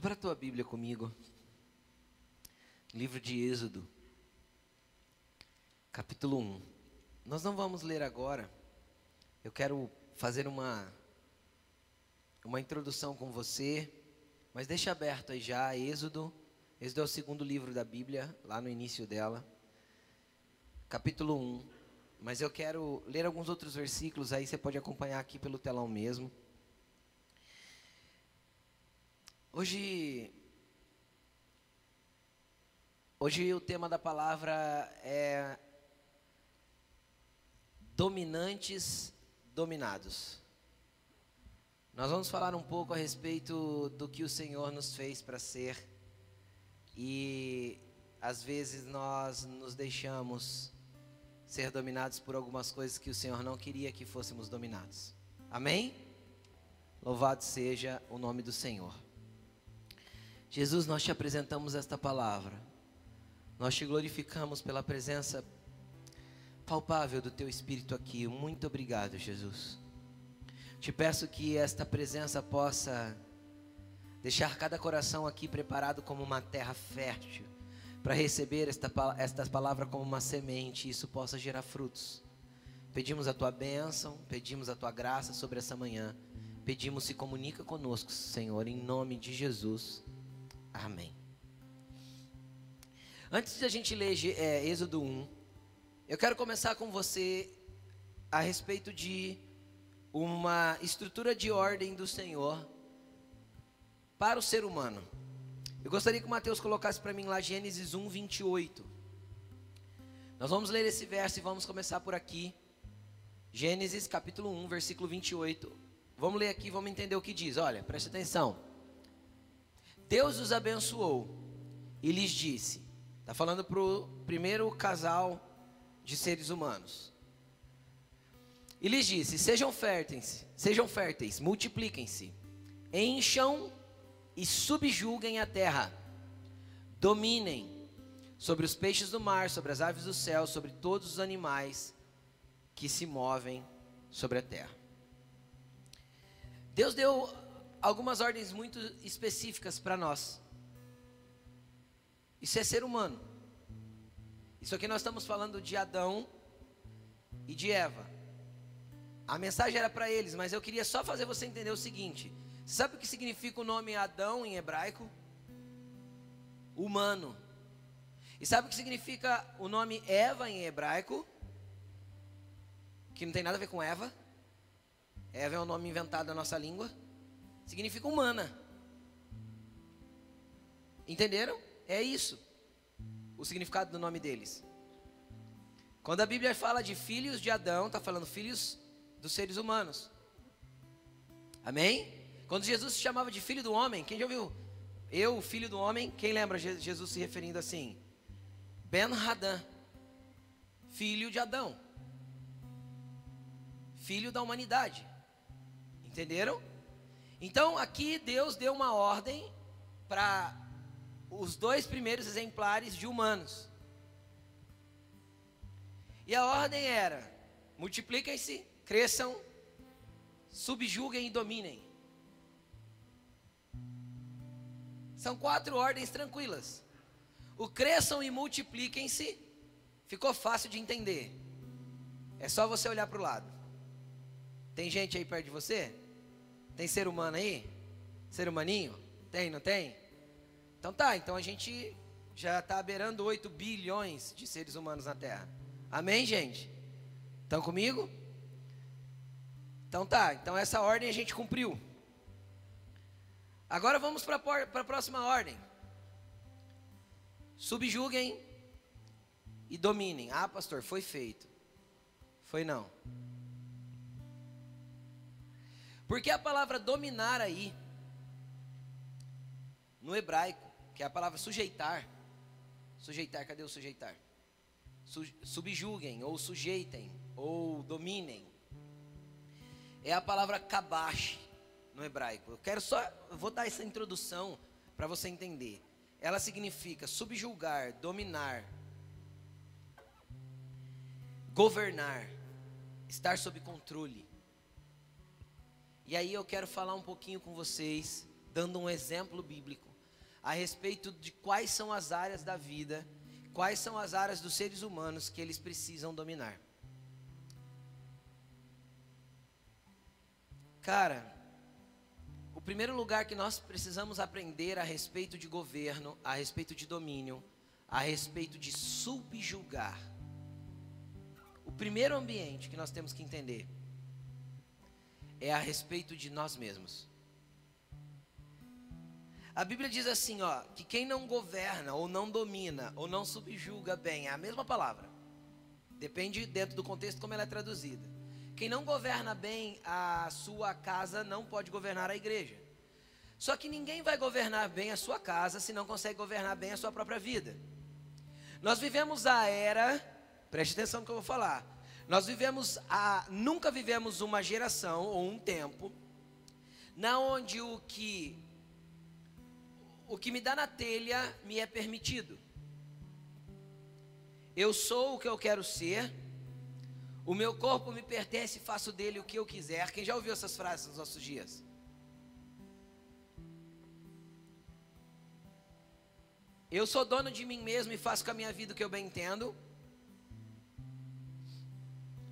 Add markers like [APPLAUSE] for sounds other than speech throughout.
Abra a tua Bíblia comigo. Livro de Êxodo, capítulo 1. Nós não vamos ler agora. Eu quero fazer uma uma introdução com você, mas deixa aberto aí já Êxodo. Êxodo é o segundo livro da Bíblia, lá no início dela. Capítulo 1. Mas eu quero ler alguns outros versículos, aí você pode acompanhar aqui pelo telão mesmo. Hoje Hoje o tema da palavra é dominantes dominados. Nós vamos falar um pouco a respeito do que o Senhor nos fez para ser e às vezes nós nos deixamos ser dominados por algumas coisas que o Senhor não queria que fôssemos dominados. Amém? Louvado seja o nome do Senhor. Jesus, nós te apresentamos esta palavra. Nós te glorificamos pela presença palpável do teu Espírito aqui. Muito obrigado, Jesus. Te peço que esta presença possa deixar cada coração aqui preparado como uma terra fértil para receber esta, esta palavra como uma semente e isso possa gerar frutos. Pedimos a tua bênção, pedimos a tua graça sobre essa manhã. Pedimos se comunica conosco, Senhor, em nome de Jesus. Amém. Antes de a gente ler é, Êxodo 1, eu quero começar com você a respeito de uma estrutura de ordem do Senhor para o ser humano. Eu gostaria que o Mateus colocasse para mim lá Gênesis 1, 28. Nós vamos ler esse verso e vamos começar por aqui. Gênesis capítulo 1, versículo 28. Vamos ler aqui, vamos entender o que diz. Olha, preste atenção. Deus os abençoou e lhes disse: Está falando para o primeiro casal de seres humanos. E lhes disse: Sejam férteis, sejam férteis, multipliquem-se, encham e subjuguem a terra, dominem sobre os peixes do mar, sobre as aves do céu, sobre todos os animais que se movem sobre a terra. Deus deu algumas ordens muito específicas para nós. Isso é ser humano. Isso aqui nós estamos falando de Adão e de Eva. A mensagem era para eles, mas eu queria só fazer você entender o seguinte: sabe o que significa o nome Adão em hebraico? Humano. E sabe o que significa o nome Eva em hebraico? Que não tem nada a ver com Eva. Eva é um nome inventado na nossa língua. Significa humana. Entenderam? É isso o significado do nome deles. Quando a Bíblia fala de filhos de Adão, está falando filhos dos seres humanos. Amém? Quando Jesus se chamava de filho do homem, quem já ouviu? Eu, filho do homem, quem lembra Jesus se referindo assim? Ben Hadã, filho de Adão, filho da humanidade. Entenderam? Então aqui Deus deu uma ordem para os dois primeiros exemplares de humanos. E a ordem era: multipliquem-se, cresçam, subjuguem e dominem. São quatro ordens tranquilas. O cresçam e multipliquem-se ficou fácil de entender. É só você olhar para o lado. Tem gente aí perto de você? Tem ser humano aí? Ser humaninho? Tem, não tem? Então tá, então a gente já está beirando 8 bilhões de seres humanos na Terra. Amém, gente? Estão comigo? Então tá, então essa ordem a gente cumpriu. Agora vamos para a próxima ordem. Subjuguem e dominem. Ah, pastor, foi feito. Foi não. Porque a palavra dominar aí, no hebraico, que é a palavra sujeitar. Sujeitar, cadê o sujeitar? Su, subjuguem, ou sujeitem, ou dominem. É a palavra kabash no hebraico. Eu quero só, vou dar essa introdução para você entender. Ela significa subjugar, dominar, governar, estar sob controle. E aí eu quero falar um pouquinho com vocês, dando um exemplo bíblico a respeito de quais são as áreas da vida, quais são as áreas dos seres humanos que eles precisam dominar. Cara, o primeiro lugar que nós precisamos aprender a respeito de governo, a respeito de domínio, a respeito de subjugar. O primeiro ambiente que nós temos que entender é a respeito de nós mesmos. A Bíblia diz assim, ó, que quem não governa ou não domina ou não subjuga bem, é a mesma palavra. Depende dentro do contexto como ela é traduzida. Quem não governa bem a sua casa não pode governar a igreja. Só que ninguém vai governar bem a sua casa se não consegue governar bem a sua própria vida. Nós vivemos a era, preste atenção no que eu vou falar. Nós vivemos a, nunca vivemos uma geração ou um tempo na onde o que o que me dá na telha me é permitido. Eu sou o que eu quero ser. O meu corpo me pertence, faço dele o que eu quiser. Quem já ouviu essas frases nos nossos dias? Eu sou dono de mim mesmo e faço com a minha vida o que eu bem entendo.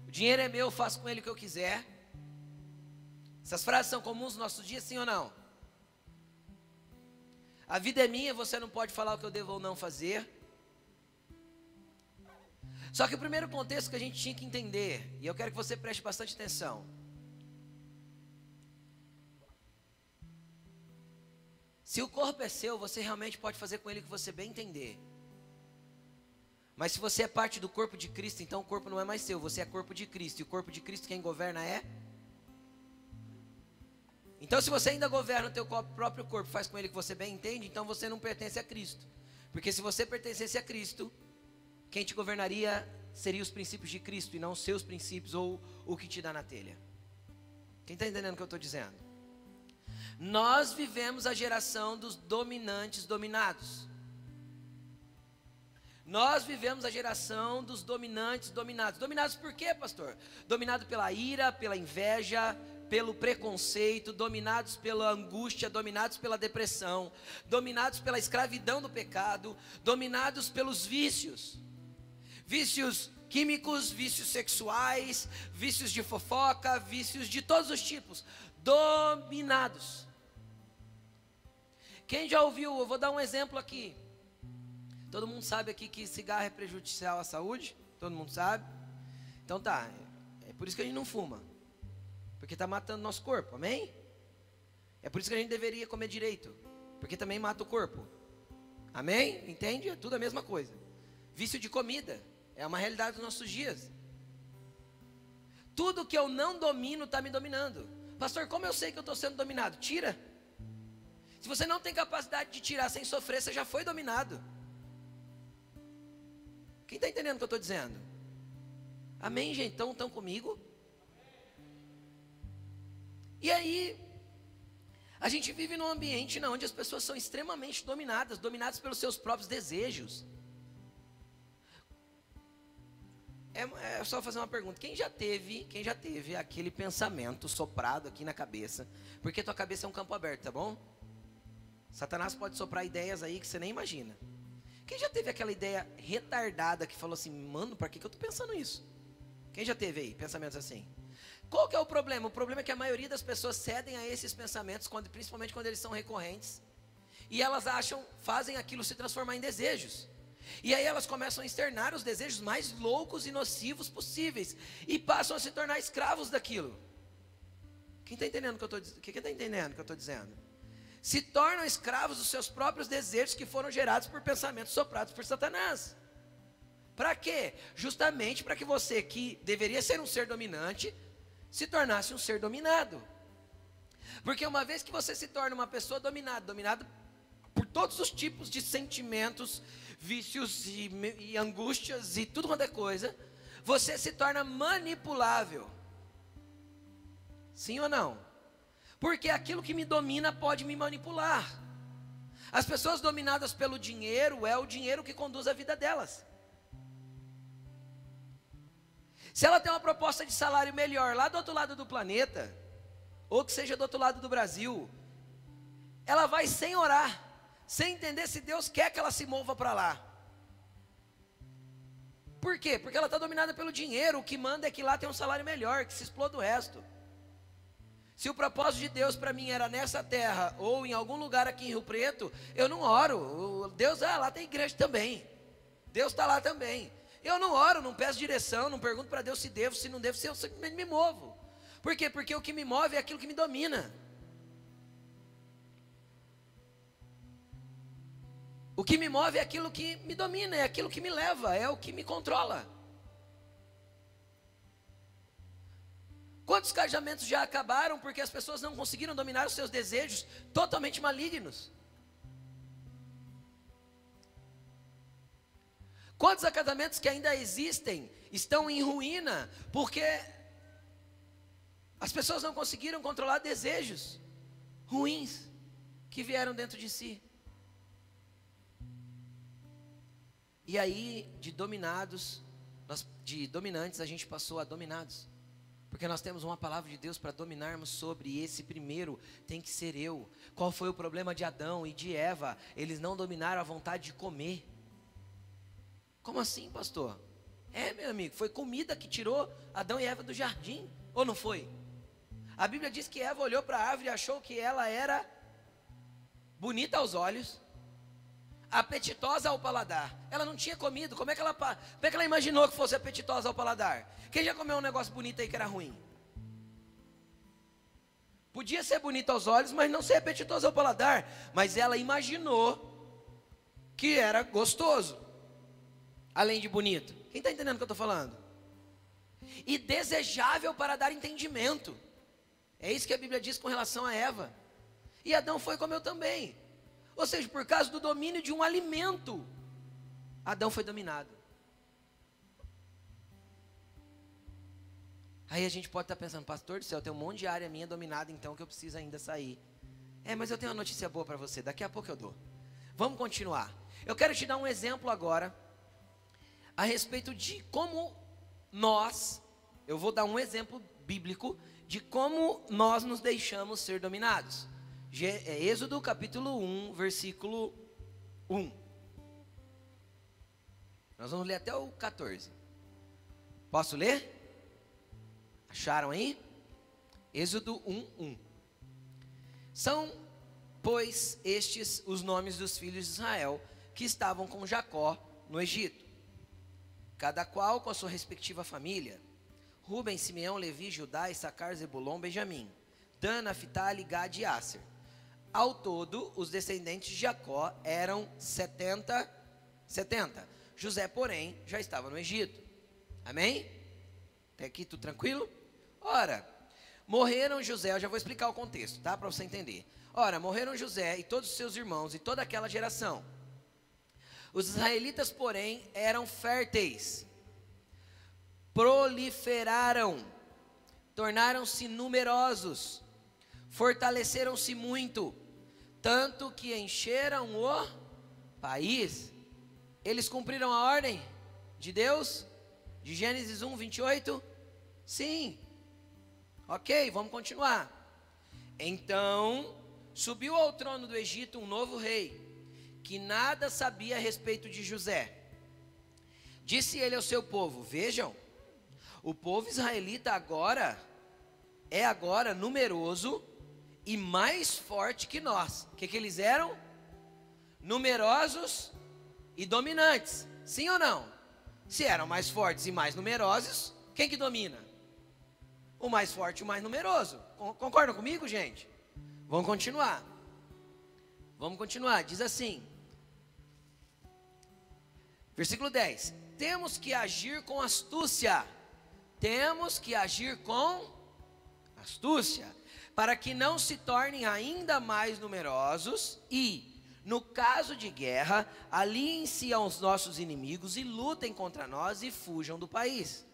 O dinheiro é meu, faço com ele o que eu quiser. Essas frases são comuns nos nossos dias, sim ou não? A vida é minha, você não pode falar o que eu devo ou não fazer. Só que o primeiro contexto que a gente tinha que entender, e eu quero que você preste bastante atenção, Se o corpo é seu, você realmente pode fazer com ele o que você bem entender. Mas se você é parte do corpo de Cristo, então o corpo não é mais seu, você é corpo de Cristo. E o corpo de Cristo quem governa é? Então se você ainda governa o teu próprio corpo, faz com ele que você bem entende, então você não pertence a Cristo. Porque se você pertencesse a Cristo, quem te governaria seria os princípios de Cristo e não os seus princípios ou o que te dá na telha. Quem está entendendo o que eu estou dizendo? Nós vivemos a geração dos dominantes dominados. Nós vivemos a geração dos dominantes dominados. Dominados por quê, pastor? Dominado pela ira, pela inveja, pelo preconceito, dominados pela angústia, dominados pela depressão, dominados pela escravidão do pecado, dominados pelos vícios. Vícios químicos, vícios sexuais, vícios de fofoca, vícios de todos os tipos, dominados. Quem já ouviu, eu vou dar um exemplo aqui. Todo mundo sabe aqui que cigarro é prejudicial à saúde? Todo mundo sabe? Então tá, é por isso que a gente não fuma. Porque está matando nosso corpo, amém? É por isso que a gente deveria comer direito. Porque também mata o corpo. Amém? Entende? É tudo a mesma coisa. Vício de comida é uma realidade dos nossos dias. Tudo que eu não domino está me dominando. Pastor, como eu sei que eu estou sendo dominado? Tira. Se você não tem capacidade de tirar sem sofrer, você já foi dominado. Quem está entendendo o que eu estou dizendo? Amém, gente? Então, estão comigo? E aí, a gente vive num ambiente onde as pessoas são extremamente dominadas, dominadas pelos seus próprios desejos. É, é, só fazer uma pergunta. Quem já teve, quem já teve aquele pensamento soprado aqui na cabeça? Porque tua cabeça é um campo aberto, tá bom? Satanás pode soprar ideias aí que você nem imagina. Quem já teve aquela ideia retardada que falou assim, mano, para que, que eu estou pensando isso? Quem já teve aí pensamentos assim? Qual que é o problema? O problema é que a maioria das pessoas cedem a esses pensamentos, quando, principalmente quando eles são recorrentes, e elas acham, fazem aquilo se transformar em desejos. E aí elas começam a externar os desejos mais loucos e nocivos possíveis e passam a se tornar escravos daquilo. Quem está entendendo o que eu estou Quem está entendendo o que eu estou dizendo? Se tornam escravos dos seus próprios desejos que foram gerados por pensamentos soprados por Satanás. Para quê? Justamente para que você, que deveria ser um ser dominante, se tornasse um ser dominado. Porque uma vez que você se torna uma pessoa dominada, dominada por todos os tipos de sentimentos, vícios e, e angústias e tudo quanto é coisa, você se torna manipulável. Sim ou não? Porque aquilo que me domina pode me manipular. As pessoas dominadas pelo dinheiro é o dinheiro que conduz a vida delas. Se ela tem uma proposta de salário melhor lá do outro lado do planeta, ou que seja do outro lado do Brasil, ela vai sem orar, sem entender se Deus quer que ela se mova para lá. Por quê? Porque ela está dominada pelo dinheiro. O que manda é que lá tem um salário melhor, que se exploda o resto. Se o propósito de Deus para mim era nessa terra ou em algum lugar aqui em Rio Preto, eu não oro. Deus, ah, lá tem igreja também. Deus está lá também. Eu não oro, não peço direção, não pergunto para Deus se devo, se não devo, se eu simplesmente me movo. Por quê? Porque o que me move é aquilo que me domina. O que me move é aquilo que me domina, é aquilo que me leva, é o que me controla. Quantos casamentos já acabaram porque as pessoas não conseguiram dominar os seus desejos totalmente malignos? Quantos acadamentos que ainda existem estão em ruína porque as pessoas não conseguiram controlar desejos ruins que vieram dentro de si? E aí, de dominados, de dominantes, a gente passou a dominados. Porque nós temos uma palavra de Deus para dominarmos sobre esse primeiro, tem que ser eu. Qual foi o problema de Adão e de Eva? Eles não dominaram a vontade de comer. Como assim, pastor? É, meu amigo, foi comida que tirou Adão e Eva do jardim, ou não foi? A Bíblia diz que Eva olhou para a árvore e achou que ela era bonita aos olhos, apetitosa ao paladar. Ela não tinha comido, como é que ela, como é que ela imaginou que fosse apetitosa ao paladar? Quem já comeu um negócio bonito aí que era ruim? Podia ser bonito aos olhos, mas não ser apetitoso ao paladar. Mas ela imaginou que era gostoso além de bonito. Quem está entendendo o que eu estou falando? E desejável para dar entendimento. É isso que a Bíblia diz com relação a Eva. E Adão foi como eu também. Ou seja, por causa do domínio de um alimento, Adão foi dominado. Aí a gente pode estar pensando, pastor do céu, tem um monte de área minha dominada, então que eu preciso ainda sair. É, mas eu tenho uma notícia boa para você, daqui a pouco eu dou. Vamos continuar. Eu quero te dar um exemplo agora a respeito de como nós, eu vou dar um exemplo bíblico de como nós nos deixamos ser dominados. É, Êxodo capítulo 1, versículo 1. Nós vamos ler até o 14. Posso ler? Acharam aí? Êxodo 1, 1. São, pois, estes os nomes dos filhos de Israel que estavam com Jacó no Egito cada qual com a sua respectiva família. Ruben, Simeão, Levi, Judá, Issacar, Zebulon, Benjamim. Dan, Naphtali, Gad e Aser. Ao todo, os descendentes de Jacó eram 70, 70. José, porém, já estava no Egito. Amém? Até aqui tudo tranquilo? Ora, morreram José, eu já vou explicar o contexto, tá? Para você entender. Ora, morreram José e todos os seus irmãos e toda aquela geração os israelitas, porém, eram férteis, proliferaram, tornaram-se numerosos, fortaleceram-se muito, tanto que encheram o país. Eles cumpriram a ordem de Deus, de Gênesis 1, 28? Sim. Ok, vamos continuar. Então subiu ao trono do Egito um novo rei que nada sabia a respeito de José. Disse ele ao seu povo: Vejam, o povo israelita agora é agora numeroso e mais forte que nós. O que, que eles eram? Numerosos e dominantes. Sim ou não? Se eram mais fortes e mais numerosos, quem que domina? O mais forte e o mais numeroso. Concordam comigo, gente? Vamos continuar. Vamos continuar. Diz assim: Versículo 10: Temos que agir com astúcia. Temos que agir com astúcia, para que não se tornem ainda mais numerosos e, no caso de guerra, aliem-se aos nossos inimigos e lutem contra nós e fujam do país.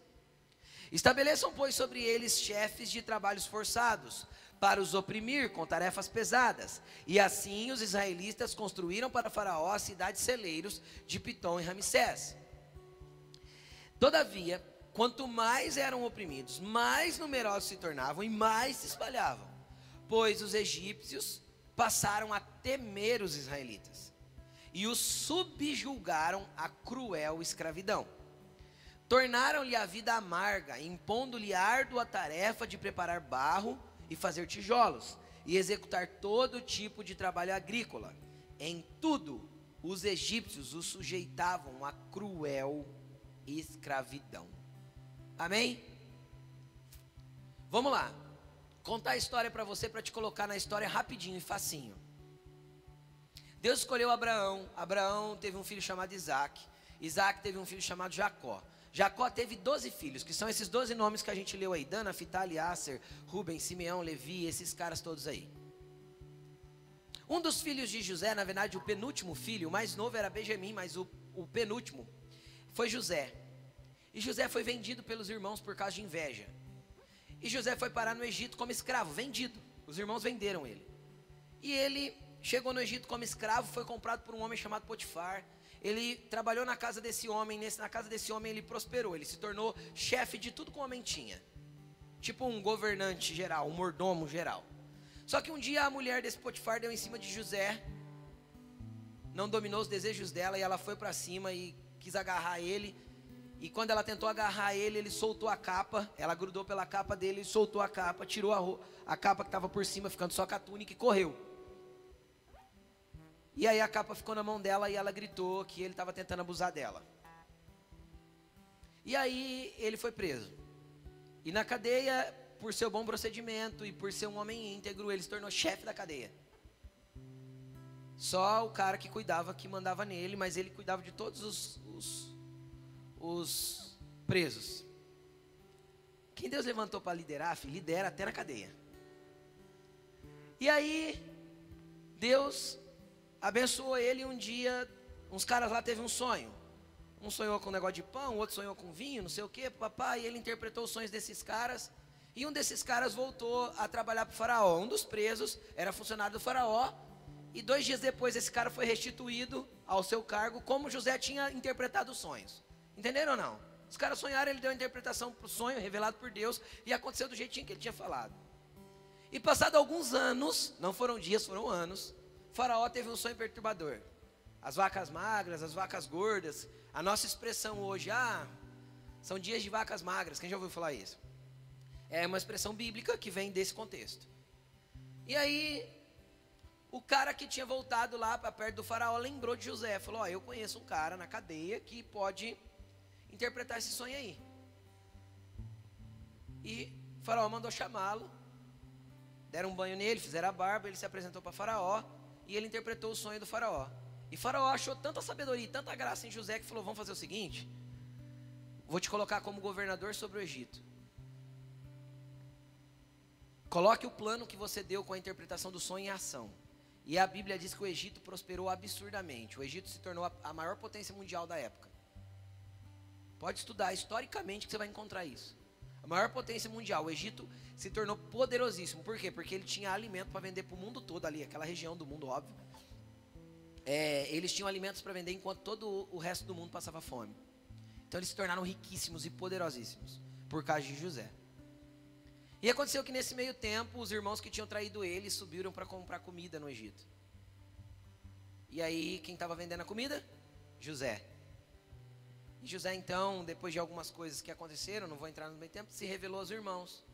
Estabeleçam, pois, sobre eles chefes de trabalhos forçados, para os oprimir com tarefas pesadas. E assim os israelitas construíram para Faraó cidades celeiros de Pitom e Ramsés. Todavia, quanto mais eram oprimidos, mais numerosos se tornavam e mais se espalhavam, pois os egípcios passaram a temer os israelitas e os subjulgaram a cruel escravidão. Tornaram-lhe a vida amarga, impondo-lhe árdua tarefa de preparar barro e fazer tijolos, e executar todo tipo de trabalho agrícola. Em tudo, os egípcios os sujeitavam a cruel escravidão. Amém? Vamos lá. Contar a história para você, para te colocar na história rapidinho e facinho. Deus escolheu Abraão. Abraão teve um filho chamado Isaac. Isaac teve um filho chamado Jacó. Jacó teve 12 filhos, que são esses 12 nomes que a gente leu aí: Dana, Fitali, Aser, Ruben, Simeão, Levi, esses caras todos aí. Um dos filhos de José, na verdade, o penúltimo filho, o mais novo era Benjamim, mas o, o penúltimo foi José. E José foi vendido pelos irmãos por causa de inveja. E José foi parar no Egito como escravo, vendido. Os irmãos venderam ele. E ele chegou no Egito como escravo, foi comprado por um homem chamado Potifar. Ele trabalhou na casa desse homem, nesse, na casa desse homem ele prosperou, ele se tornou chefe de tudo que o homem tinha. Tipo um governante geral, um mordomo geral. Só que um dia a mulher desse Potifar deu em cima de José, não dominou os desejos dela e ela foi para cima e quis agarrar ele. E quando ela tentou agarrar ele, ele soltou a capa. Ela grudou pela capa dele, soltou a capa, tirou a, a capa que estava por cima, ficando só com a túnica e correu. E aí a capa ficou na mão dela e ela gritou que ele estava tentando abusar dela. E aí ele foi preso. E na cadeia, por seu bom procedimento e por ser um homem íntegro, ele se tornou chefe da cadeia. Só o cara que cuidava, que mandava nele, mas ele cuidava de todos os, os, os presos. Quem Deus levantou para liderar, filho, lidera até na cadeia. E aí, Deus abençoou ele um dia, uns caras lá teve um sonho. Um sonhou com um negócio de pão, outro sonhou com vinho, não sei o que, papai, e ele interpretou os sonhos desses caras. E um desses caras voltou a trabalhar para o faraó. Um dos presos era funcionário do faraó. E dois dias depois esse cara foi restituído ao seu cargo, como José tinha interpretado os sonhos. Entenderam ou não? Os caras sonharam, ele deu a interpretação para o sonho revelado por Deus e aconteceu do jeitinho que ele tinha falado. E passado alguns anos, não foram dias, foram anos, Faraó teve um sonho perturbador. As vacas magras, as vacas gordas. A nossa expressão hoje, ah, são dias de vacas magras. Quem já ouviu falar isso? É uma expressão bíblica que vem desse contexto. E aí, o cara que tinha voltado lá para perto do faraó lembrou de José. Falou: Ó, eu conheço um cara na cadeia que pode interpretar esse sonho aí. E faraó mandou chamá-lo. Deram um banho nele, fizeram a barba. Ele se apresentou para faraó e ele interpretou o sonho do faraó. E faraó achou tanta sabedoria e tanta graça em José que falou: Vamos fazer o seguinte: vou te colocar como governador sobre o Egito. Coloque o plano que você deu com a interpretação do sonho em ação. E a Bíblia diz que o Egito prosperou absurdamente. O Egito se tornou a maior potência mundial da época. Pode estudar historicamente que você vai encontrar isso. A maior potência mundial. O Egito se tornou poderosíssimo. Por quê? Porque ele tinha alimento para vender para o mundo todo ali, aquela região do mundo, óbvio. É, eles tinham alimentos para vender enquanto todo o resto do mundo passava fome. Então eles se tornaram riquíssimos e poderosíssimos por causa de José. E aconteceu que nesse meio tempo, os irmãos que tinham traído ele subiram para comprar comida no Egito. E aí, quem estava vendendo a comida? José. E José, então, depois de algumas coisas que aconteceram, não vou entrar no meio tempo, se revelou aos irmãos.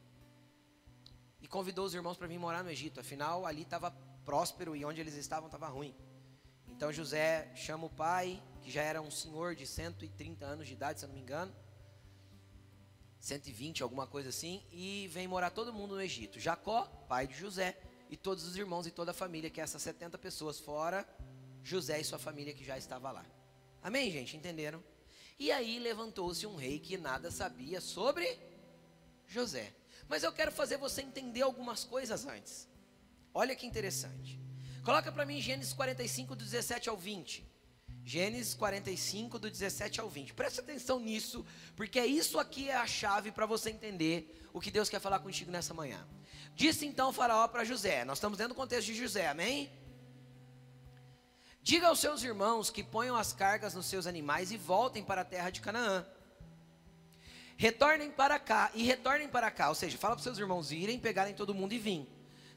E convidou os irmãos para vir morar no Egito. Afinal, ali estava próspero e onde eles estavam estava ruim. Então José chama o pai, que já era um senhor de 130 anos de idade, se eu não me engano. 120, alguma coisa assim, e vem morar todo mundo no Egito. Jacó, pai de José, e todos os irmãos e toda a família, que é essas 70 pessoas, fora José e sua família que já estava lá. Amém, gente? Entenderam? E aí levantou-se um rei que nada sabia sobre José. Mas eu quero fazer você entender algumas coisas antes. Olha que interessante. Coloca para mim Gênesis 45, do 17 ao 20. Gênesis 45, do 17 ao 20. Preste atenção nisso, porque é isso aqui é a chave para você entender o que Deus quer falar contigo nessa manhã. Disse então Faraó para José. Nós estamos dentro do contexto de José, amém? Diga aos seus irmãos que ponham as cargas nos seus animais e voltem para a terra de Canaã. Retornem para cá e retornem para cá, ou seja, fala para os seus irmãos irem, pegarem todo mundo e vir.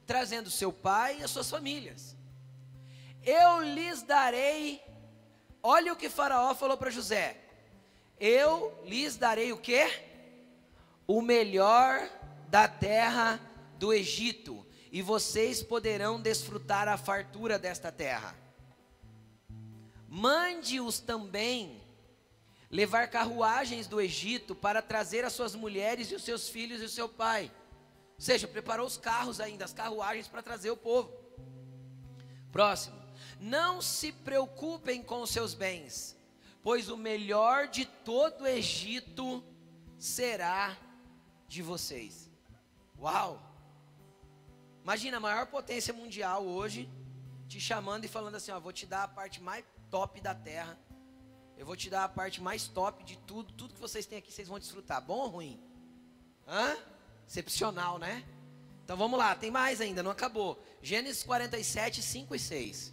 trazendo seu pai e as suas famílias. Eu lhes darei, olha o que Faraó falou para José: Eu lhes darei o que? O melhor da terra do Egito, e vocês poderão desfrutar a fartura desta terra. Mande-os também levar carruagens do Egito para trazer as suas mulheres e os seus filhos e o seu pai. Ou seja, preparou os carros ainda, as carruagens para trazer o povo. Próximo. Não se preocupem com os seus bens, pois o melhor de todo o Egito será de vocês. Uau! Imagina a maior potência mundial hoje te chamando e falando assim: ó, vou te dar a parte mais top da terra. Eu vou te dar a parte mais top de tudo. Tudo que vocês têm aqui, vocês vão desfrutar. Bom ou ruim? Hã? Excepcional, né? Então vamos lá, tem mais ainda, não acabou. Gênesis 47, 5 e 6.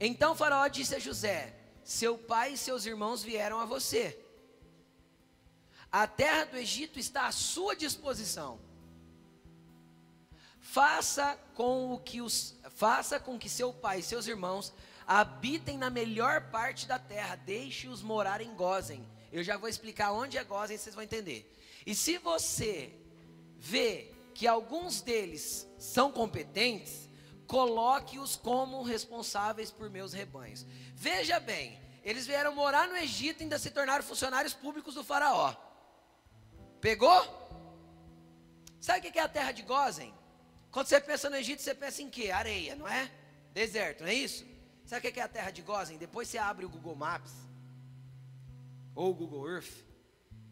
Então Faraó disse a José: Seu pai e seus irmãos vieram a você. A terra do Egito está à sua disposição. Faça com o que os faça com que seu pai e seus irmãos habitem na melhor parte da terra, deixe-os morar em Gozen. Eu já vou explicar onde é Gozen, vocês vão entender. E se você vê que alguns deles são competentes, coloque-os como responsáveis por meus rebanhos. Veja bem, eles vieram morar no Egito e ainda se tornaram funcionários públicos do faraó. Pegou? Sabe o que é a terra de Gozen? Quando você pensa no Egito, você pensa em quê? Areia, não é? Deserto, não é isso? Sabe o que é a terra de Gozen? Depois você abre o Google Maps ou o Google Earth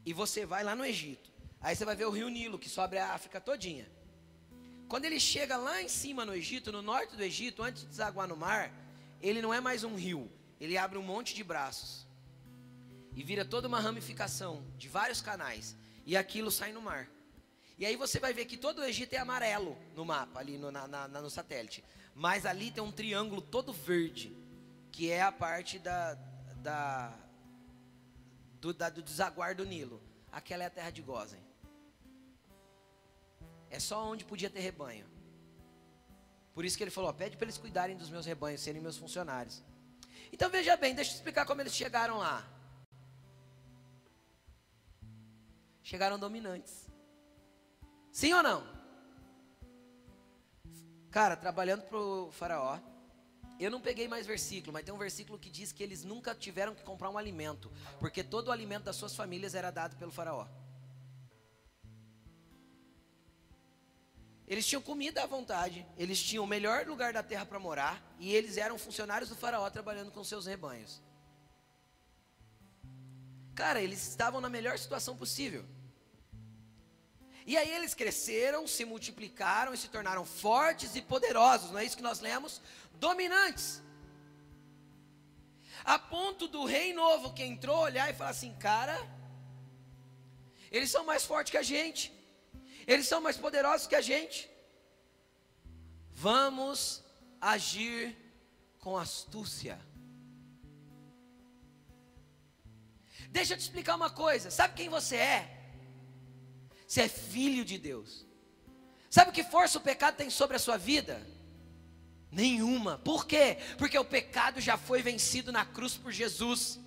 e você vai lá no Egito. Aí você vai ver o rio Nilo que sobe a África todinha. Quando ele chega lá em cima no Egito, no norte do Egito, antes de desaguar no mar, ele não é mais um rio, ele abre um monte de braços e vira toda uma ramificação de vários canais e aquilo sai no mar. E aí você vai ver que todo o Egito é amarelo no mapa, ali no, na, na, no satélite. Mas ali tem um triângulo todo verde, que é a parte da, da, do, da, do desaguar do Nilo. Aquela é a terra de Gozen. É só onde podia ter rebanho. Por isso que ele falou: ó, pede para eles cuidarem dos meus rebanhos, serem meus funcionários. Então veja bem, deixa eu explicar como eles chegaram lá. chegaram dominantes. Sim ou não? Cara, trabalhando para o faraó, eu não peguei mais versículo, mas tem um versículo que diz que eles nunca tiveram que comprar um alimento, porque todo o alimento das suas famílias era dado pelo faraó. Eles tinham comida à vontade, eles tinham o melhor lugar da terra para morar, e eles eram funcionários do faraó trabalhando com seus rebanhos. Cara, eles estavam na melhor situação possível. E aí eles cresceram, se multiplicaram e se tornaram fortes e poderosos, não é isso que nós lemos? Dominantes. A ponto do rei novo que entrou olhar e falar assim: cara, eles são mais fortes que a gente, eles são mais poderosos que a gente. Vamos agir com astúcia. Deixa eu te explicar uma coisa: sabe quem você é? Você é filho de Deus. Sabe que força o pecado tem sobre a sua vida? Nenhuma. Por quê? Porque o pecado já foi vencido na cruz por Jesus.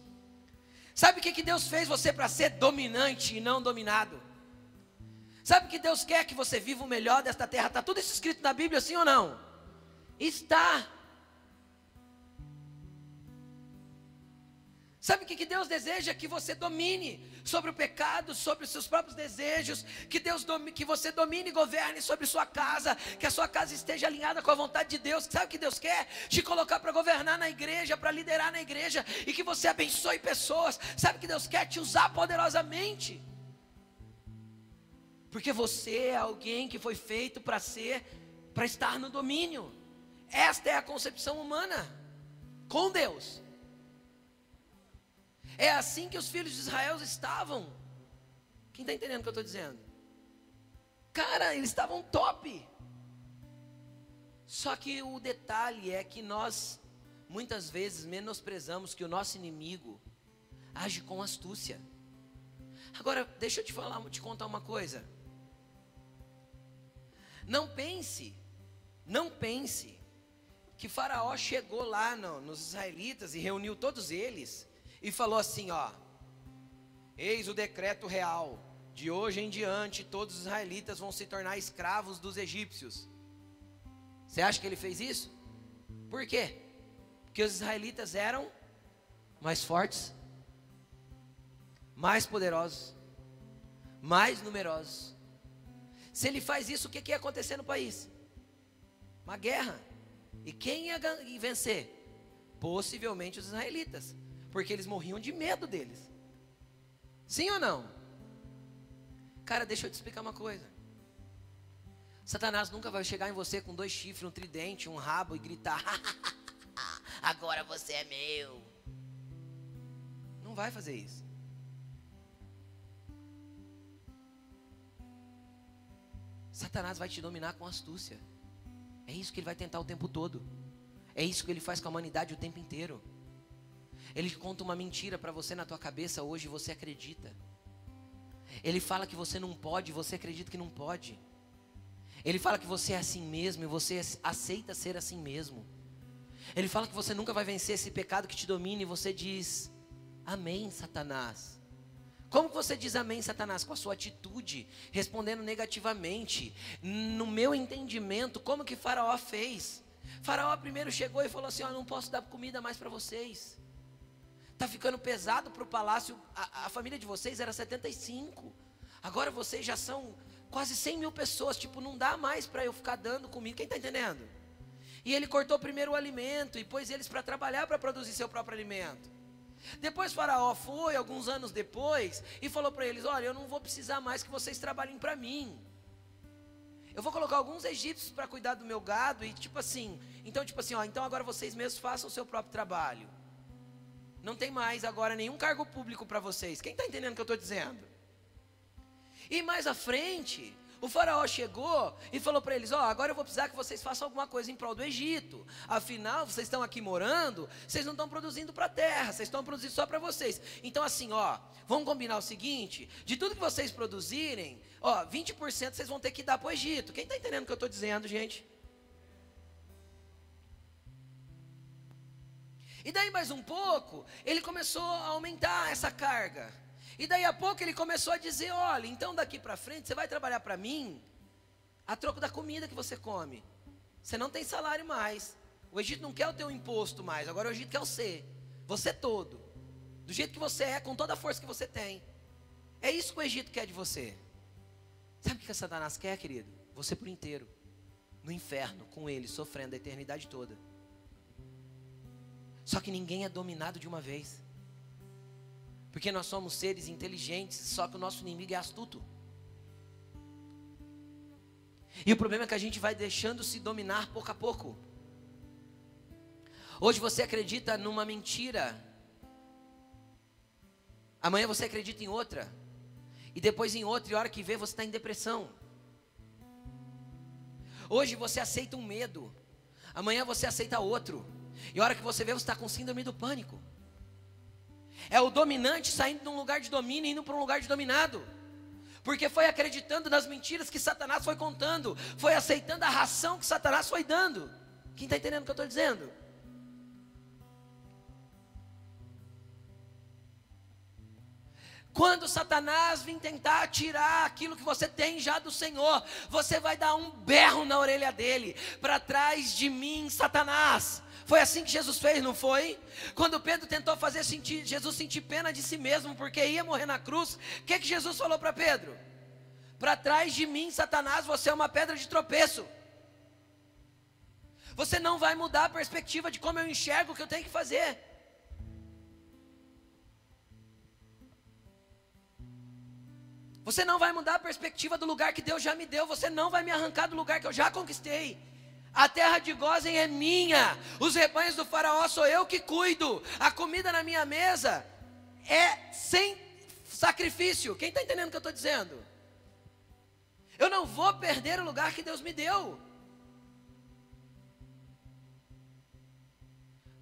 Sabe o que, que Deus fez você para ser dominante e não dominado? Sabe que Deus quer que você viva o melhor desta terra? Está tudo isso escrito na Bíblia, sim ou não? Está. Sabe o que Deus deseja? Que você domine sobre o pecado, sobre os seus próprios desejos, que Deus que você domine e governe sobre sua casa, que a sua casa esteja alinhada com a vontade de Deus. Sabe o que Deus quer? Te colocar para governar na igreja, para liderar na igreja e que você abençoe pessoas. Sabe que Deus quer te usar poderosamente? Porque você é alguém que foi feito para ser, para estar no domínio. Esta é a concepção humana com Deus. É assim que os filhos de Israel estavam. Quem está entendendo o que eu estou dizendo? Cara, eles estavam top. Só que o detalhe é que nós, muitas vezes, menosprezamos que o nosso inimigo age com astúcia. Agora, deixa eu te falar, te contar uma coisa. Não pense, não pense que Faraó chegou lá no, nos israelitas e reuniu todos eles e falou assim: ó, eis o decreto real, de hoje em diante todos os israelitas vão se tornar escravos dos egípcios. Você acha que ele fez isso? Por quê? Porque os israelitas eram mais fortes, mais poderosos, mais numerosos. Se ele faz isso, o que, que ia acontecer no país? Uma guerra. E quem ia vencer? Possivelmente os israelitas, porque eles morriam de medo deles. Sim ou não? Cara, deixa eu te explicar uma coisa. Satanás nunca vai chegar em você com dois chifres, um tridente, um rabo e gritar: [LAUGHS] Agora você é meu. Não vai fazer isso. Satanás vai te dominar com astúcia. É isso que ele vai tentar o tempo todo. É isso que ele faz com a humanidade o tempo inteiro. Ele conta uma mentira para você na tua cabeça hoje e você acredita. Ele fala que você não pode, você acredita que não pode. Ele fala que você é assim mesmo e você aceita ser assim mesmo. Ele fala que você nunca vai vencer esse pecado que te domina e você diz: Amém, Satanás. Como que você diz amém, Satanás? Com a sua atitude, respondendo negativamente. No meu entendimento, como que Faraó fez? Faraó primeiro chegou e falou assim: Ó, oh, não posso dar comida mais para vocês. Está ficando pesado para o palácio. A, a, família de vocês era 75. Agora vocês já são quase 100 mil pessoas. Tipo, não dá mais para eu ficar dando comida. Quem está entendendo? E ele cortou primeiro o alimento e pôs eles para trabalhar para produzir seu próprio alimento. Depois Faraó foi, alguns anos depois, e falou para eles: Olha, eu não vou precisar mais que vocês trabalhem para mim. Eu vou colocar alguns egípcios para cuidar do meu gado e tipo assim, então tipo assim, ó, então agora vocês mesmos façam o seu próprio trabalho. Não tem mais agora nenhum cargo público para vocês. Quem está entendendo o que eu estou dizendo? E mais à frente, o faraó chegou e falou para eles: Ó, oh, agora eu vou precisar que vocês façam alguma coisa em prol do Egito. Afinal, vocês estão aqui morando, vocês não estão produzindo para a terra, vocês estão produzindo só para vocês. Então, assim, ó, vamos combinar o seguinte: de tudo que vocês produzirem, ó, 20% vocês vão ter que dar para o Egito. Quem está entendendo o que eu estou dizendo, gente? E daí mais um pouco, ele começou a aumentar essa carga. E daí a pouco ele começou a dizer: olha, então daqui para frente você vai trabalhar para mim a troco da comida que você come. Você não tem salário mais. O Egito não quer o teu imposto mais. Agora o Egito quer você. Você todo. Do jeito que você é, com toda a força que você tem. É isso que o Egito quer de você. Sabe o que Satanás quer, querido? Você por inteiro. No inferno, com ele, sofrendo a eternidade toda. Só que ninguém é dominado de uma vez. Porque nós somos seres inteligentes, só que o nosso inimigo é astuto. E o problema é que a gente vai deixando se dominar pouco a pouco. Hoje você acredita numa mentira. Amanhã você acredita em outra. E depois em outra, e a hora que vê, você está em depressão. Hoje você aceita um medo. Amanhã você aceita outro. E a hora que você vê, você está com síndrome do pânico. É o dominante saindo de um lugar de domínio e indo para um lugar de dominado. Porque foi acreditando nas mentiras que Satanás foi contando, foi aceitando a ração que Satanás foi dando. Quem está entendendo o que eu estou dizendo? Quando Satanás vir tentar tirar aquilo que você tem já do Senhor, você vai dar um berro na orelha dele, para trás de mim, Satanás. Foi assim que Jesus fez, não foi? Quando Pedro tentou fazer sentir, Jesus sentir pena de si mesmo, porque ia morrer na cruz, o que, que Jesus falou para Pedro? Para trás de mim, Satanás, você é uma pedra de tropeço. Você não vai mudar a perspectiva de como eu enxergo o que eu tenho que fazer. Você não vai mudar a perspectiva do lugar que Deus já me deu. Você não vai me arrancar do lugar que eu já conquistei. A terra de Gozem é minha. Os rebanhos do faraó sou eu que cuido. A comida na minha mesa é sem sacrifício. Quem está entendendo o que eu estou dizendo? Eu não vou perder o lugar que Deus me deu.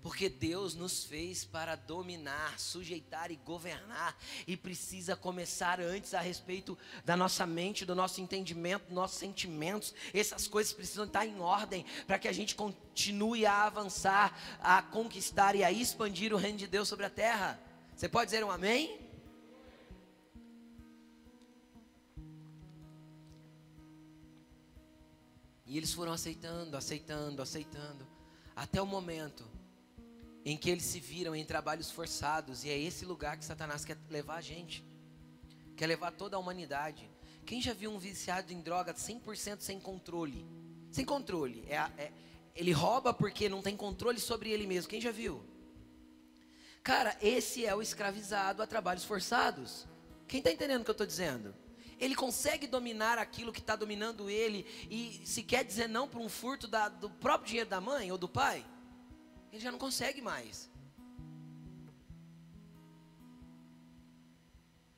Porque Deus nos fez para dominar, sujeitar e governar, e precisa começar antes a respeito da nossa mente, do nosso entendimento, dos nossos sentimentos. Essas coisas precisam estar em ordem para que a gente continue a avançar, a conquistar e a expandir o reino de Deus sobre a terra. Você pode dizer um amém? E eles foram aceitando, aceitando, aceitando, até o momento em que eles se viram em trabalhos forçados, e é esse lugar que Satanás quer levar a gente, quer levar toda a humanidade. Quem já viu um viciado em droga 100% sem controle? Sem controle, é, é, ele rouba porque não tem controle sobre ele mesmo. Quem já viu? Cara, esse é o escravizado a trabalhos forçados. Quem está entendendo o que eu estou dizendo? Ele consegue dominar aquilo que está dominando ele e se quer dizer não para um furto da, do próprio dinheiro da mãe ou do pai, ele já não consegue mais.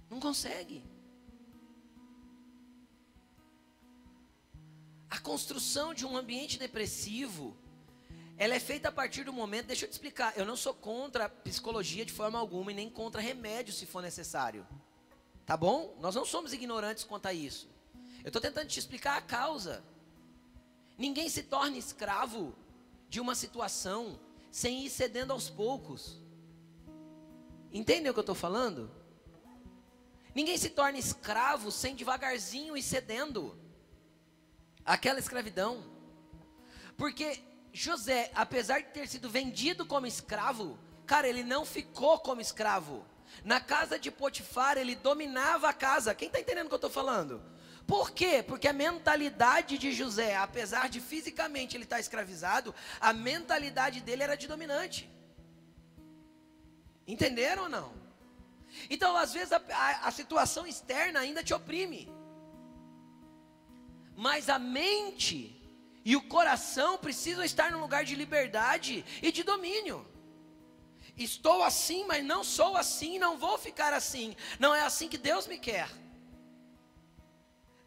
Não consegue. A construção de um ambiente depressivo, ela é feita a partir do momento, deixa eu te explicar, eu não sou contra a psicologia de forma alguma e nem contra remédio se for necessário. Tá bom? Nós não somos ignorantes quanto a isso. Eu estou tentando te explicar a causa. Ninguém se torna escravo de uma situação sem ir cedendo aos poucos. Entendem o que eu estou falando? Ninguém se torna escravo sem devagarzinho ir cedendo. Aquela escravidão. Porque José, apesar de ter sido vendido como escravo, cara, ele não ficou como escravo. Na casa de Potifar, ele dominava a casa. Quem está entendendo o que eu estou falando? Por quê? Porque a mentalidade de José, apesar de fisicamente ele estar tá escravizado, a mentalidade dele era de dominante. Entenderam ou não? Então, às vezes, a, a, a situação externa ainda te oprime. Mas a mente e o coração precisam estar num lugar de liberdade e de domínio. Estou assim, mas não sou assim, não vou ficar assim. Não é assim que Deus me quer.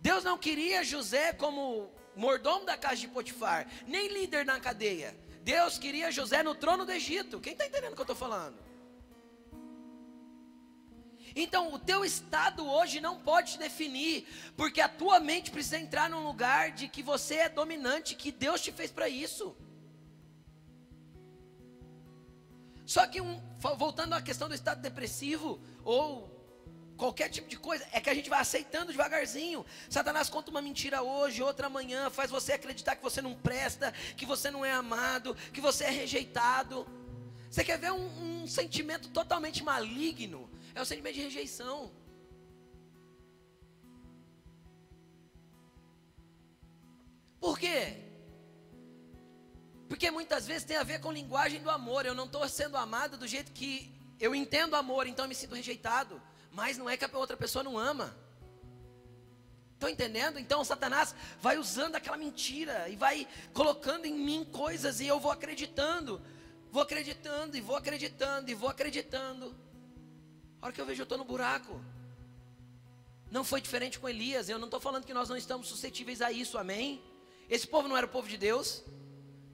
Deus não queria José como mordomo da casa de Potifar, nem líder na cadeia. Deus queria José no trono do Egito. Quem está entendendo o que eu estou falando? Então, o teu estado hoje não pode te definir, porque a tua mente precisa entrar num lugar de que você é dominante, que Deus te fez para isso. Só que, um, voltando à questão do estado depressivo, ou qualquer tipo de coisa, é que a gente vai aceitando devagarzinho. Satanás conta uma mentira hoje, outra amanhã, faz você acreditar que você não presta, que você não é amado, que você é rejeitado. Você quer ver um, um sentimento totalmente maligno? É o sentimento de rejeição. Por quê? Porque muitas vezes tem a ver com linguagem do amor. Eu não estou sendo amado do jeito que eu entendo amor, então eu me sinto rejeitado. Mas não é que a outra pessoa não ama. Estão entendendo? Então Satanás vai usando aquela mentira e vai colocando em mim coisas e eu vou acreditando, vou acreditando e vou acreditando e vou acreditando. A hora que eu vejo eu estou no buraco. Não foi diferente com Elias. Eu não estou falando que nós não estamos suscetíveis a isso, amém? Esse povo não era o povo de Deus.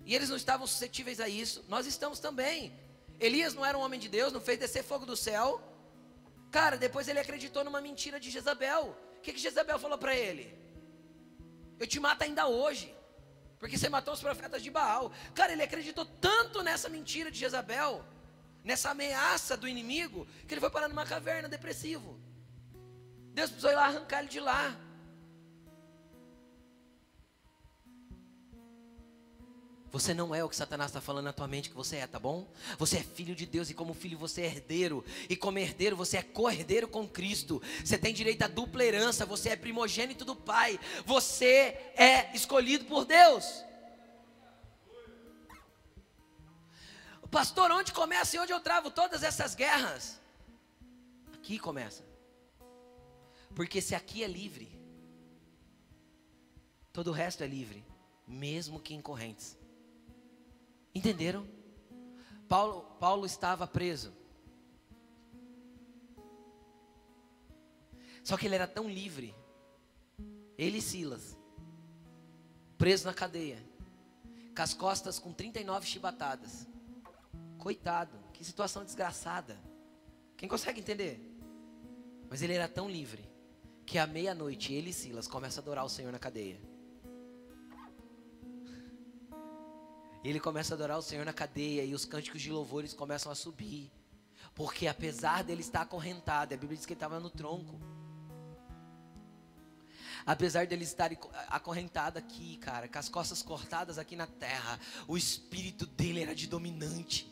E eles não estavam suscetíveis a isso. Nós estamos também. Elias não era um homem de Deus, não fez descer fogo do céu. Cara, depois ele acreditou numa mentira de Jezabel. O que, que Jezabel falou para ele? Eu te mato ainda hoje. Porque você matou os profetas de Baal. Cara, ele acreditou tanto nessa mentira de Jezabel, nessa ameaça do inimigo, que ele foi parar numa caverna depressivo. Deus precisou ir lá arrancar ele de lá. Você não é o que Satanás está falando na tua mente que você é, tá bom? Você é filho de Deus e como filho você é herdeiro. E como herdeiro você é co-herdeiro com Cristo. Você tem direito à dupla herança, você é primogênito do Pai. Você é escolhido por Deus. Pastor, onde começa e onde eu travo todas essas guerras? Aqui começa. Porque se aqui é livre, todo o resto é livre, mesmo que em correntes. Entenderam? Paulo, Paulo estava preso. Só que ele era tão livre. Ele e Silas. Preso na cadeia. Com as costas com 39 chibatadas. Coitado, que situação desgraçada. Quem consegue entender? Mas ele era tão livre que à meia-noite ele e Silas começam a adorar o Senhor na cadeia. Ele começa a adorar o Senhor na cadeia e os cânticos de louvores começam a subir. Porque apesar dele estar acorrentado, a Bíblia diz que ele estava no tronco. Apesar dele estar acorrentado aqui, cara, com as costas cortadas aqui na terra, o espírito dele era de dominante.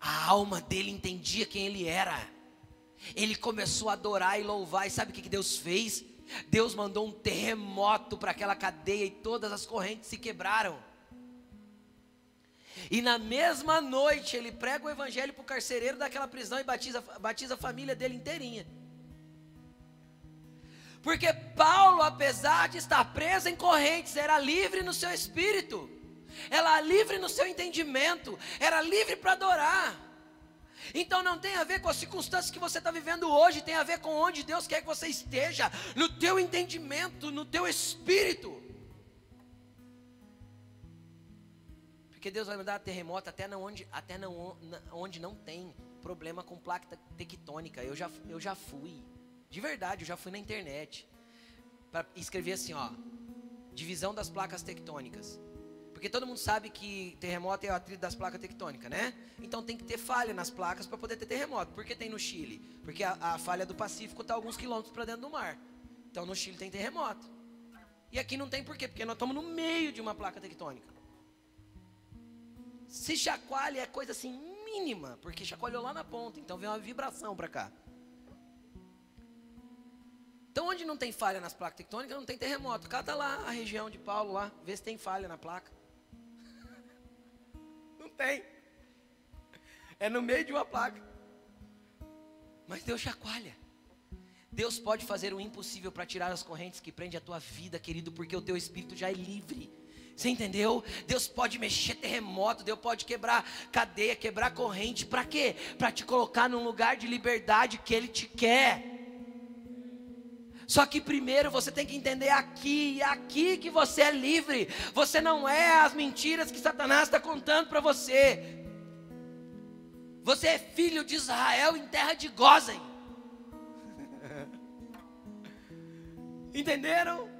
A alma dele entendia quem ele era. Ele começou a adorar e louvar, e sabe o que Deus fez? Deus mandou um terremoto para aquela cadeia e todas as correntes se quebraram. E na mesma noite ele prega o evangelho para o carcereiro daquela prisão e batiza, batiza a família dele inteirinha. Porque Paulo, apesar de estar preso em correntes, era livre no seu espírito, era livre no seu entendimento, era livre para adorar. Então não tem a ver com as circunstâncias que você está vivendo hoje, tem a ver com onde Deus quer que você esteja, no teu entendimento, no teu espírito. Porque Deus vai mandar terremoto até, onde, até não, onde não tem problema com placa tectônica. Eu já, eu já fui. De verdade, eu já fui na internet. Para escrever assim, ó. Divisão das placas tectônicas. Porque todo mundo sabe que terremoto é o atrito das placas tectônicas, né? Então tem que ter falha nas placas para poder ter terremoto. Por que tem no Chile? Porque a, a falha do Pacífico está alguns quilômetros para dentro do mar. Então no Chile tem terremoto. E aqui não tem por quê? Porque nós estamos no meio de uma placa tectônica. Se chacoalha é coisa assim mínima, porque chacoalhou lá na ponta, então vem uma vibração para cá. Então, onde não tem falha nas placas tectônicas, não tem terremoto. Cata lá a região de Paulo lá, vê se tem falha na placa. [LAUGHS] Não tem. É no meio de uma placa. Mas Deus chacoalha. Deus pode fazer o impossível para tirar as correntes que prende a tua vida, querido, porque o teu espírito já é livre. Você entendeu? Deus pode mexer terremoto, Deus pode quebrar cadeia, quebrar corrente. Para quê? Para te colocar num lugar de liberdade que Ele te quer. Só que primeiro você tem que entender aqui, aqui que você é livre. Você não é as mentiras que Satanás está contando para você. Você é filho de Israel em terra de Gozen. [LAUGHS] Entenderam?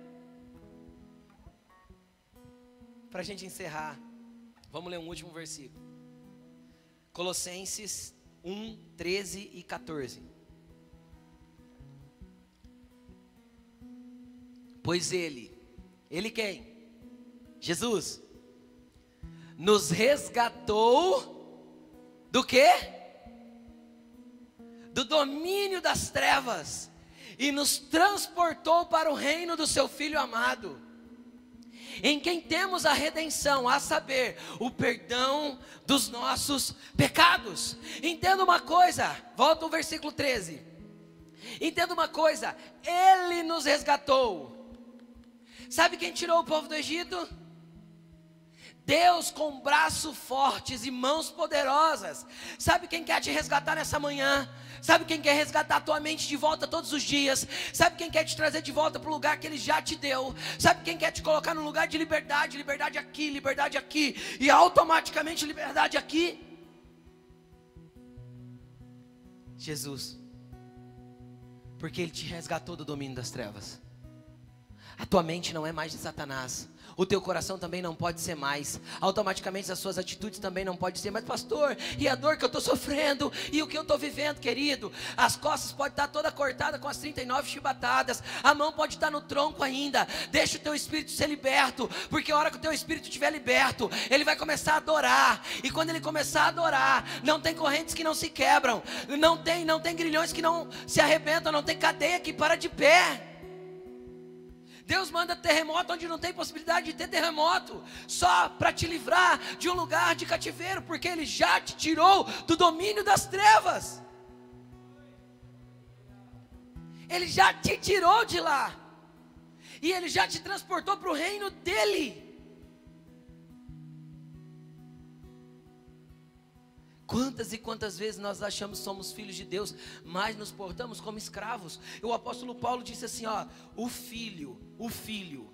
Para a gente encerrar, vamos ler um último versículo. Colossenses 1, 13 e 14. Pois ele, ele quem? Jesus, nos resgatou do que? Do domínio das trevas e nos transportou para o reino do seu Filho amado em quem temos a redenção, a saber, o perdão dos nossos pecados. Entenda uma coisa, volta ao versículo 13. Entenda uma coisa, Ele nos resgatou. Sabe quem tirou o povo do Egito? Deus com braços fortes e mãos poderosas. Sabe quem quer te resgatar nessa manhã? Sabe quem quer resgatar a tua mente de volta todos os dias? Sabe quem quer te trazer de volta para o lugar que Ele já te deu? Sabe quem quer te colocar no lugar de liberdade? Liberdade aqui, liberdade aqui, e automaticamente liberdade aqui? Jesus, porque Ele te resgatou do domínio das trevas. A tua mente não é mais de Satanás o teu coração também não pode ser mais. Automaticamente as suas atitudes também não podem ser. Mas, pastor, e a dor que eu estou sofrendo? E o que eu estou vivendo, querido? As costas podem estar toda cortada com as 39 chibatadas. A mão pode estar no tronco ainda. Deixa o teu espírito ser liberto. Porque a hora que o teu espírito estiver liberto, ele vai começar a adorar. E quando ele começar a adorar, não tem correntes que não se quebram. Não tem, não tem grilhões que não se arrebentam. Não tem cadeia que para de pé. Deus manda terremoto onde não tem possibilidade de ter terremoto, só para te livrar de um lugar de cativeiro, porque Ele já te tirou do domínio das trevas. Ele já te tirou de lá, e Ele já te transportou para o reino dEle. Quantas e quantas vezes nós achamos que somos filhos de Deus, mas nos portamos como escravos. O apóstolo Paulo disse assim: ó, o filho, o filho,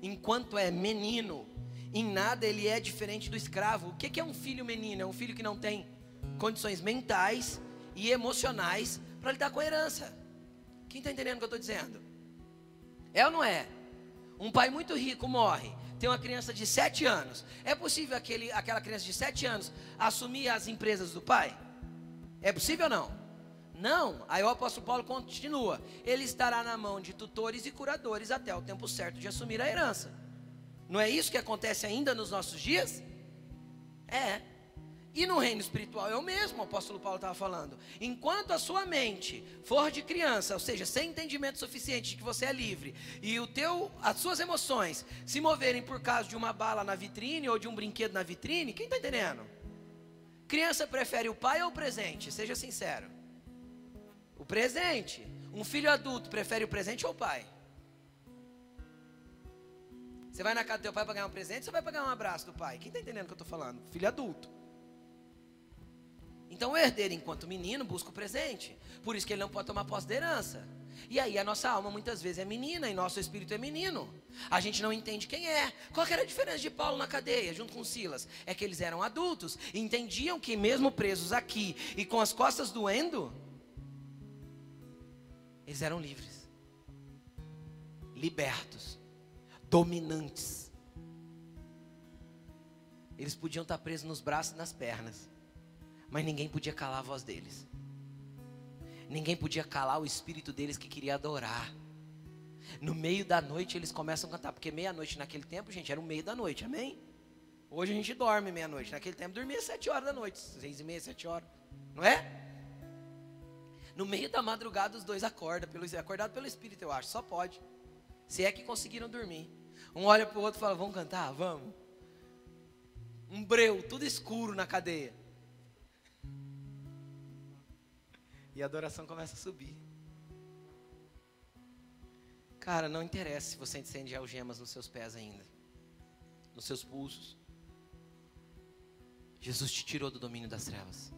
enquanto é menino, em nada ele é diferente do escravo. O que é um filho menino? É um filho que não tem condições mentais e emocionais para lidar com a herança. Quem está entendendo o que eu estou dizendo? É ou não é? Um pai muito rico morre, tem uma criança de 7 anos. É possível aquele, aquela criança de 7 anos assumir as empresas do pai? É possível ou não? Não. Aí o apóstolo Paulo continua: ele estará na mão de tutores e curadores até o tempo certo de assumir a herança. Não é isso que acontece ainda nos nossos dias? É. E no reino espiritual é o mesmo, o apóstolo Paulo estava falando. Enquanto a sua mente for de criança, ou seja, sem entendimento suficiente de que você é livre, e o teu, as suas emoções se moverem por causa de uma bala na vitrine ou de um brinquedo na vitrine, quem está entendendo? Criança prefere o pai ou o presente? Seja sincero. O presente. Um filho adulto prefere o presente ou o pai? Você vai na casa do teu pai para ganhar um presente você vai para ganhar um abraço do pai? Quem está entendendo o que eu estou falando? Filho adulto. Então o herdeiro, enquanto menino, busca o presente. Por isso que ele não pode tomar posse da herança. E aí a nossa alma muitas vezes é menina e nosso espírito é menino. A gente não entende quem é. Qual era a diferença de Paulo na cadeia, junto com Silas? É que eles eram adultos entendiam que mesmo presos aqui e com as costas doendo, eles eram livres, libertos, dominantes. Eles podiam estar presos nos braços e nas pernas mas ninguém podia calar a voz deles. Ninguém podia calar o espírito deles que queria adorar. No meio da noite eles começam a cantar, porque meia-noite naquele tempo, gente, era o meio da noite, amém? Hoje a gente dorme meia-noite, naquele tempo dormia sete horas da noite, seis e meia, sete horas, não é? No meio da madrugada os dois acordam, pelo, acordado pelo Espírito, eu acho, só pode. Se é que conseguiram dormir. Um olha para o outro e fala, vamos cantar? Vamos. Um breu, tudo escuro na cadeia. E a adoração começa a subir. Cara, não interessa se você acende algemas nos seus pés ainda, nos seus pulsos. Jesus te tirou do domínio das trevas.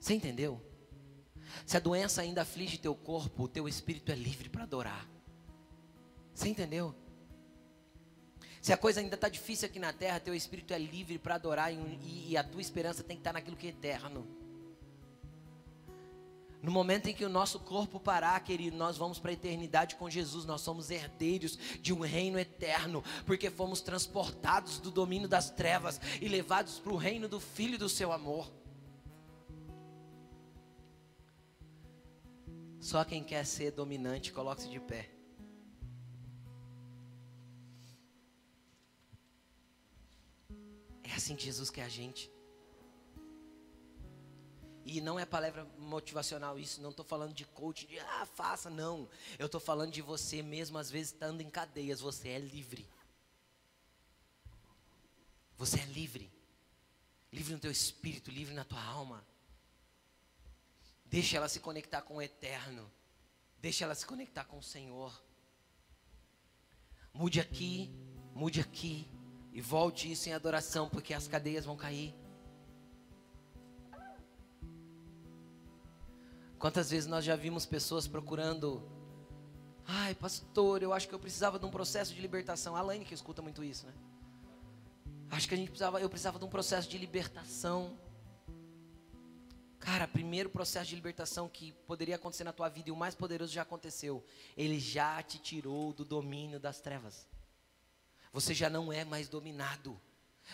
Você entendeu? Se a doença ainda aflige teu corpo, o teu espírito é livre para adorar. Você entendeu? Se a coisa ainda está difícil aqui na terra, teu espírito é livre para adorar e, e, a tua esperança tem que estar tá naquilo que é eterno. No momento em que o nosso corpo parar, querido, nós vamos para a eternidade com Jesus. Nós somos herdeiros de um reino eterno, porque fomos transportados do domínio das trevas e levados para o reino do Filho do seu amor. Só quem quer ser dominante, coloque-se de pé. É assim que Jesus quer a gente. E não é palavra motivacional isso, não estou falando de coach, de ah, faça, não. Eu estou falando de você mesmo, às vezes estando em cadeias, você é livre. Você é livre. Livre no teu espírito, livre na tua alma. Deixa ela se conectar com o eterno. Deixa ela se conectar com o Senhor. Mude aqui, mude aqui. E volte isso em adoração, porque as cadeias vão cair. Quantas vezes nós já vimos pessoas procurando, ai, pastor, eu acho que eu precisava de um processo de libertação. A Laine que escuta muito isso, né? Acho que a gente precisava, eu precisava de um processo de libertação. Cara, primeiro processo de libertação que poderia acontecer na tua vida e o mais poderoso já aconteceu. Ele já te tirou do domínio das trevas. Você já não é mais dominado.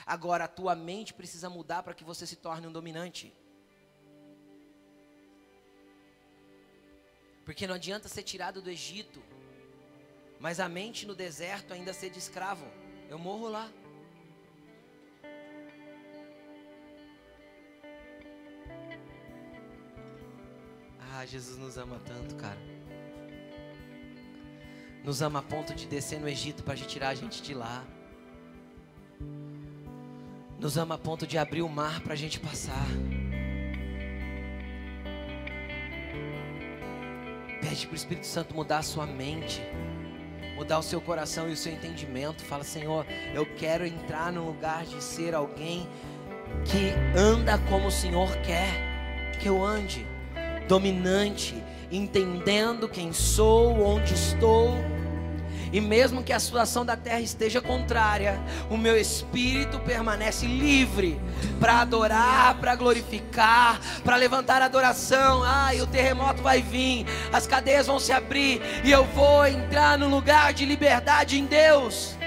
Agora a tua mente precisa mudar para que você se torne um dominante. Porque não adianta ser tirado do Egito, mas a mente no deserto ainda ser de escravo. Eu morro lá. Ah, Jesus nos ama tanto, cara. Nos ama a ponto de descer no Egito para tirar a gente de lá. Nos ama a ponto de abrir o mar para a gente passar. Para o Espírito Santo mudar a sua mente, mudar o seu coração e o seu entendimento. Fala, Senhor, eu quero entrar no lugar de ser alguém que anda como o Senhor quer que eu ande, dominante, entendendo quem sou, onde estou E mesmo que a situação da terra esteja contrária, o meu espírito permanece livre para adorar, para glorificar, para levantar adoração. E o terremoto vai vir, as cadeias vão se abrir e eu vou entrar no lugar de liberdade em Deus.